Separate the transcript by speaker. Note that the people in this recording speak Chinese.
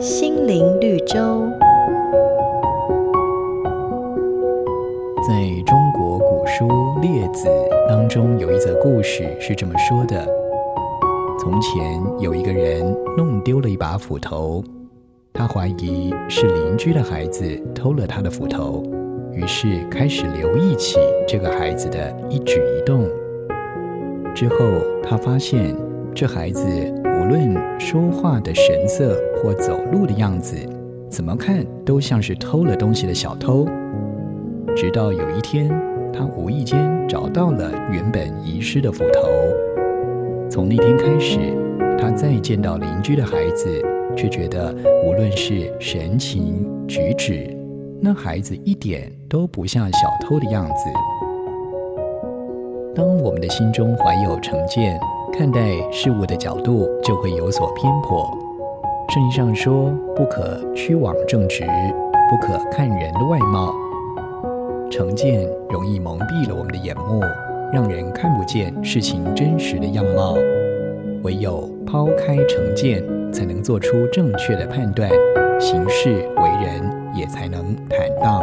Speaker 1: 心灵绿洲。
Speaker 2: 在中国古书《列子》当中，有一则故事是这么说的：从前有一个人弄丢了一把斧头，他怀疑是邻居的孩子偷了他的斧头，于是开始留意起这个孩子的一举一动。之后，他发现这孩子无论说话的神色或走路的样子，怎么看都像是偷了东西的小偷。直到有一天，他无意间找到了原本遗失的斧头。从那天开始，他再见到邻居的孩子，却觉得无论是神情举止，那孩子一点都不像小偷的样子。当我们的心中怀有成见，看待事物的角度就会有所偏颇。圣经上说：“不可屈枉正直，不可看人的外貌。”成见容易蒙蔽了我们的眼目，让人看不见事情真实的样貌。唯有抛开成见，才能做出正确的判断，行事为人也才能坦荡。